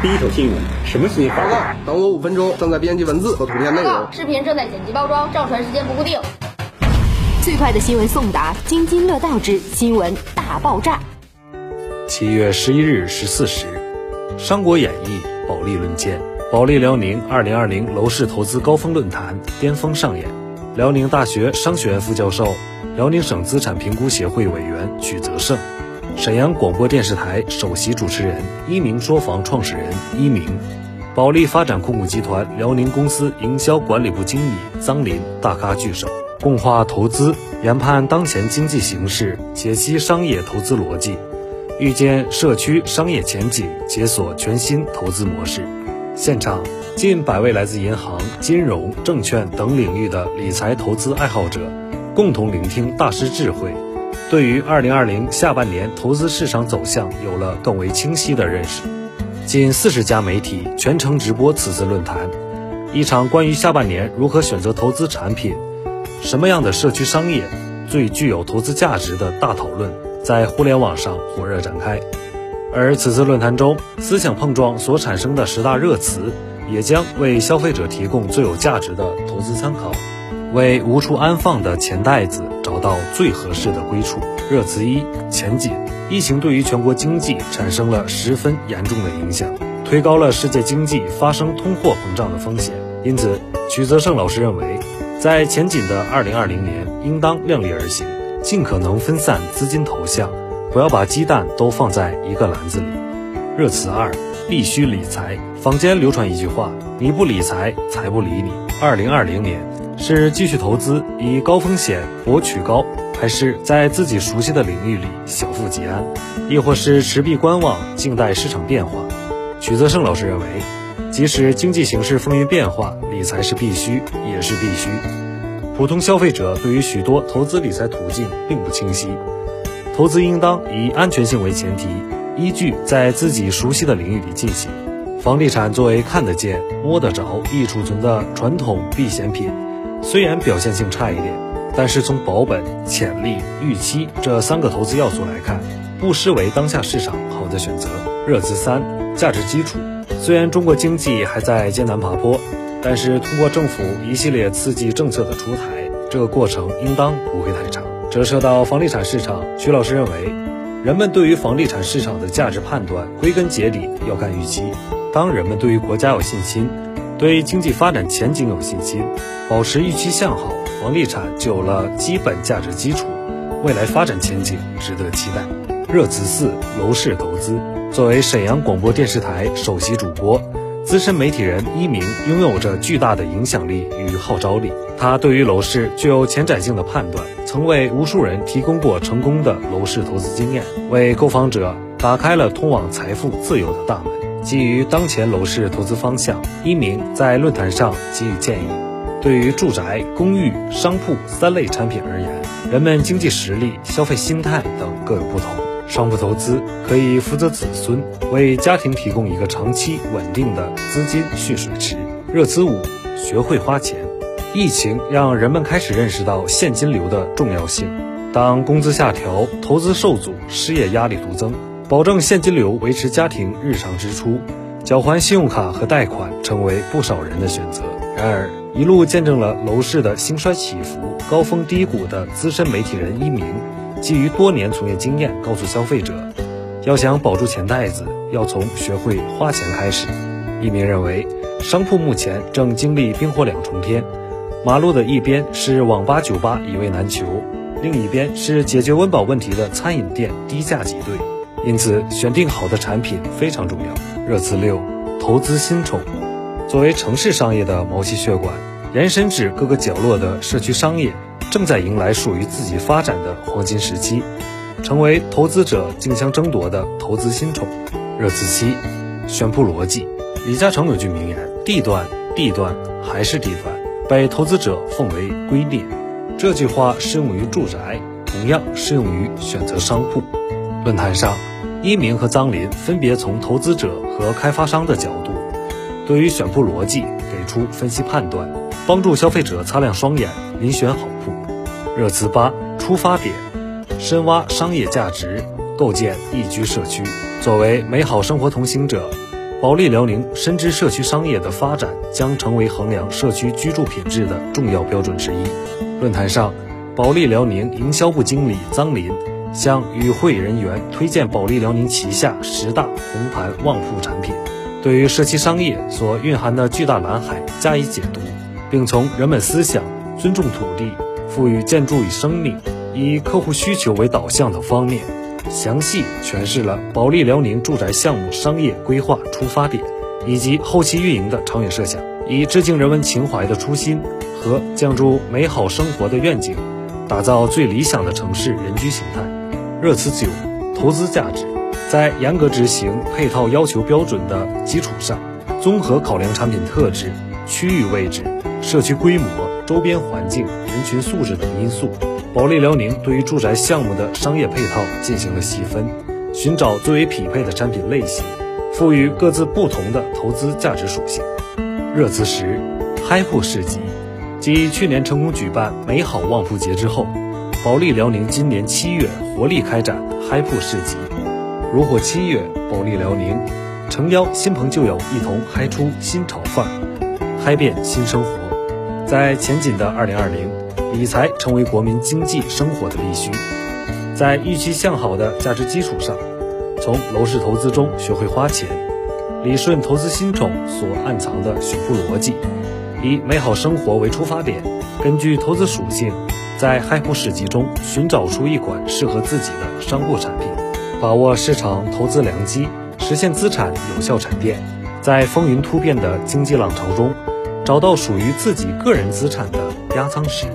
第一手新闻，什么新闻？报告，等我五分钟，正在编辑文字和图片内容。视频正在剪辑包装，上传时间不固定。最快的新闻送达，津津乐道之新闻大爆炸。七月十一日十四时，《三国演义》保利论剑，保利辽宁二零二零楼市投资高峰论坛巅峰上演。辽宁大学商学院副教授、辽宁省资产评估协会委员许泽胜。沈阳广播电视台首席主持人一鸣说房创始人一鸣，保利发展控股集团辽宁公司营销管理部经理张林大咖聚首，共话投资，研判当前经济形势，解析商业投资逻辑，预见社区商业前景，解锁全新投资模式。现场近百位来自银行、金融、证券等领域的理财投资爱好者，共同聆听大师智慧。对于二零二零下半年投资市场走向有了更为清晰的认识。近四十家媒体全程直播此次论坛，一场关于下半年如何选择投资产品、什么样的社区商业最具有投资价值的大讨论，在互联网上火热展开。而此次论坛中思想碰撞所产生的十大热词，也将为消费者提供最有价值的投资参考。为无处安放的钱袋子找到最合适的归处。热词一：钱紧。疫情对于全国经济产生了十分严重的影响，推高了世界经济发生通货膨胀的风险。因此，曲泽胜老师认为，在前景的2020年，应当量力而行，尽可能分散资金投向，不要把鸡蛋都放在一个篮子里。热词二：必须理财。坊间流传一句话：“你不理财，财不理你。”2020 年。是继续投资以高风险博取高，还是在自己熟悉的领域里小富即安，亦或是持币观望，静待市场变化？曲泽胜老师认为，即使经济形势风云变化，理财是必须，也是必须。普通消费者对于许多投资理财途径并不清晰，投资应当以安全性为前提，依据在自己熟悉的领域里进行。房地产作为看得见、摸得着、易储存的传统避险品。虽然表现性差一点，但是从保本、潜力、预期这三个投资要素来看，不失为当下市场好的选择。热词三：价值基础。虽然中国经济还在艰难爬坡，但是通过政府一系列刺激政策的出台，这个过程应当不会太长。折射到房地产市场，徐老师认为，人们对于房地产市场的价值判断，归根结底要看预期。当人们对于国家有信心。对经济发展前景有信心，保持预期向好，房地产就有了基本价值基础，未来发展前景值得期待。热词四：楼市投资。作为沈阳广播电视台首席主播，资深媒体人一鸣拥有着巨大的影响力与号召力。他对于楼市具有前瞻性的判断，曾为无数人提供过成功的楼市投资经验，为购房者打开了通往财富自由的大门。基于当前楼市投资方向，一鸣在论坛上给予建议：对于住宅、公寓、商铺三类产品而言，人们经济实力、消费心态等各有不同。商铺投资可以福泽子孙，为家庭提供一个长期稳定的资金蓄水池。热词五：学会花钱。疫情让人们开始认识到现金流的重要性。当工资下调、投资受阻、失业压力徒增。保证现金流，维持家庭日常支出，缴还信用卡和贷款，成为不少人的选择。然而，一路见证了楼市的兴衰起伏、高峰低谷的资深媒体人一鸣，基于多年从业经验，告诉消费者，要想保住钱袋子，要从学会花钱开始。一鸣认为，商铺目前正经历冰火两重天，马路的一边是网吧酒吧一位难求，另一边是解决温饱问题的餐饮店低价挤兑。因此，选定好的产品非常重要。热词六：投资新宠。作为城市商业的毛细血管，延伸至各个角落的社区商业，正在迎来属于自己发展的黄金时期，成为投资者竞相争夺的投资新宠。热词七：选铺逻辑。李嘉诚有句名言：“地段，地段，还是地段，被投资者奉为圭臬。”这句话适用于住宅，同样适用于选择商铺。论坛上，一鸣和张林分别从投资者和开发商的角度，对于选铺逻辑给出分析判断，帮助消费者擦亮双眼，遴选好铺。热词八：出发点，深挖商业价值，构建宜居社区。作为美好生活同行者，保利辽宁深知社区商业的发展将成为衡量社区居住品质的重要标准之一。论坛上，保利辽宁营销部经理臧林向与会人员推荐保利辽宁旗下十大红盘旺铺产品，对于社区商业所蕴含的巨大蓝海加以解读，并从人们思想、尊重土地、赋予建筑与生命、以客户需求为导向等方面。详细诠释了保利辽宁住宅项目商业规划出发点以及后期运营的长远设想，以致敬人文情怀的初心和建筑美好生活的愿景，打造最理想的城市人居形态。热词九，投资价值，在严格执行配套要求标准的基础上，综合考量产品特质、区域位置、社区规模、周边环境、人群素质等因素。保利辽宁对于住宅项目的商业配套进行了细分，寻找最为匹配的产品类型，赋予各自不同的投资价值属性。热词十，嗨铺市集。继去年成功举办美好旺铺节之后，保利辽宁今年七月活力开展嗨铺市集。如火七月，保利辽宁诚邀新朋旧友一同嗨出新潮范，嗨遍新生活。在前景的二零二零。理财成为国民经济生活的必须，在预期向好的价值基础上，从楼市投资中学会花钱，理顺投资新宠所暗藏的选铺逻辑，以美好生活为出发点，根据投资属性，在嗨铺市集中寻找出一款适合自己的商铺产品，把握市场投资良机，实现资产有效沉淀，在风云突变的经济浪潮中，找到属于自己个人资产的压舱石。